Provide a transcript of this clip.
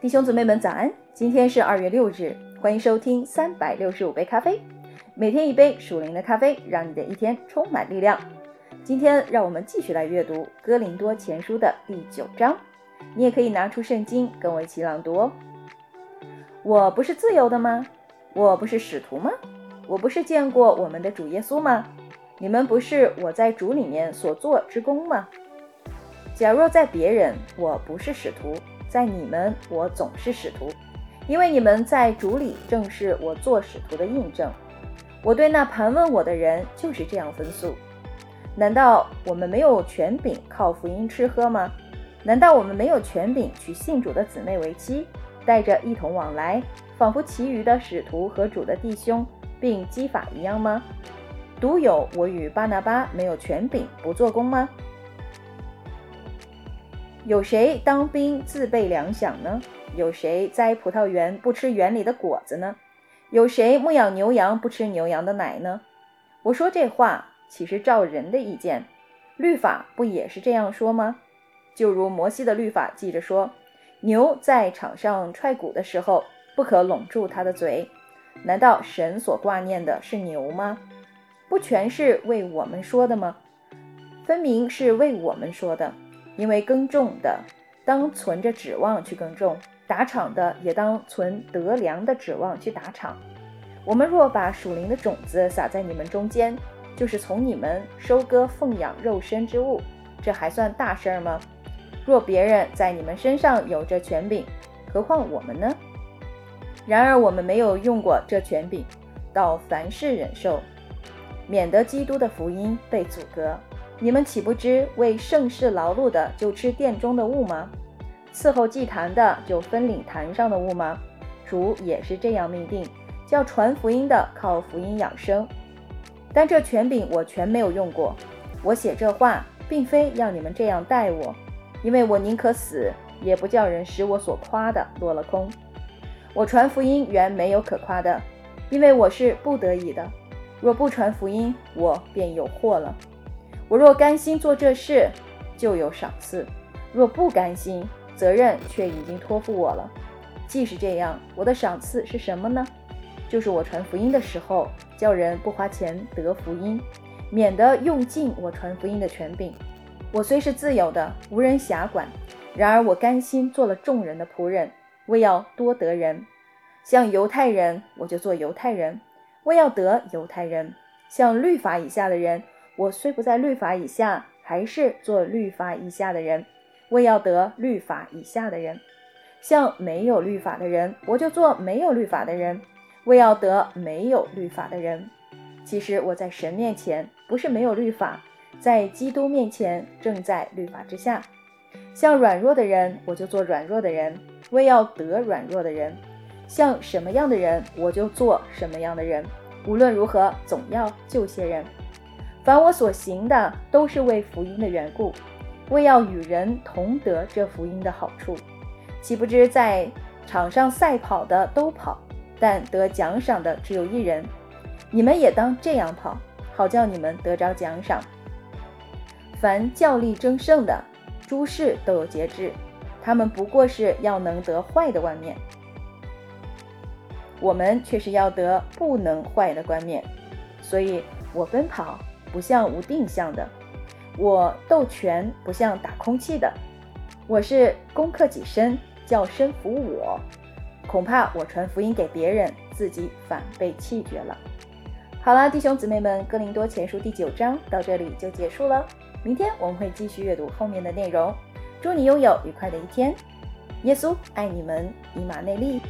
弟兄姊妹们早安！今天是二月六日，欢迎收听三百六十五杯咖啡，每天一杯属灵的咖啡，让你的一天充满力量。今天让我们继续来阅读《哥林多前书》的第九章，你也可以拿出圣经跟我一起朗读哦。我不是自由的吗？我不是使徒吗？我不是见过我们的主耶稣吗？你们不是我在主里面所做之功吗？假若在别人，我不是使徒。在你们，我总是使徒，因为你们在主里正是我做使徒的印证。我对那盘问我的人就是这样分诉。难道我们没有权柄靠福音吃喝吗？难道我们没有权柄娶信主的姊妹为妻，带着一同往来，仿佛其余的使徒和主的弟兄并基法一样吗？独有我与巴拿巴没有权柄不做工吗？有谁当兵自备粮饷呢？有谁栽葡萄园不吃园里的果子呢？有谁牧养牛羊不吃牛羊的奶呢？我说这话岂是照人的意见？律法不也是这样说吗？就如摩西的律法记着说，牛在场上踹鼓的时候，不可拢住它的嘴。难道神所挂念的是牛吗？不全是为我们说的吗？分明是为我们说的。因为耕种的当存着指望去耕种，打场的也当存得粮的指望去打场。我们若把属灵的种子撒在你们中间，就是从你们收割奉养肉身之物，这还算大事儿吗？若别人在你们身上有着权柄，何况我们呢？然而我们没有用过这权柄，到凡事忍受，免得基督的福音被阻隔。你们岂不知为盛世劳碌的就吃殿中的物吗？伺候祭坛的就分领坛上的物吗？主也是这样命定，叫传福音的靠福音养生。但这权柄我全没有用过。我写这话，并非要你们这样待我，因为我宁可死，也不叫人使我所夸的落了空。我传福音原没有可夸的，因为我是不得已的。若不传福音，我便有祸了。我若甘心做这事，就有赏赐；若不甘心，责任却已经托付我了。既是这样，我的赏赐是什么呢？就是我传福音的时候，叫人不花钱得福音，免得用尽我传福音的权柄。我虽是自由的，无人辖管，然而我甘心做了众人的仆人，为要多得人。像犹太人，我就做犹太人，为要得犹太人；像律法以下的人。我虽不在律法以下，还是做律法以下的人，为要得律法以下的人。像没有律法的人，我就做没有律法的人，为要得没有律法的人。其实我在神面前不是没有律法，在基督面前正在律法之下。像软弱的人，我就做软弱的人，为要得软弱的人。像什么样的人，我就做什么样的人。无论如何，总要救些人。凡我所行的，都是为福音的缘故，为要与人同得这福音的好处。岂不知在场上赛跑的都跑，但得奖赏的只有一人。你们也当这样跑，好叫你们得着奖赏。凡教力争胜的，诸事都有节制，他们不过是要能得坏的冠冕，我们却是要得不能坏的冠冕。所以我奔跑。不像无定向的，我斗拳不像打空气的，我是攻克己身，叫身服我。恐怕我传福音给别人，自己反被弃绝了。好了，弟兄姊妹们，《哥林多前书》第九章到这里就结束了。明天我们会继续阅读后面的内容。祝你拥有愉快的一天。耶稣爱你们，以马内利。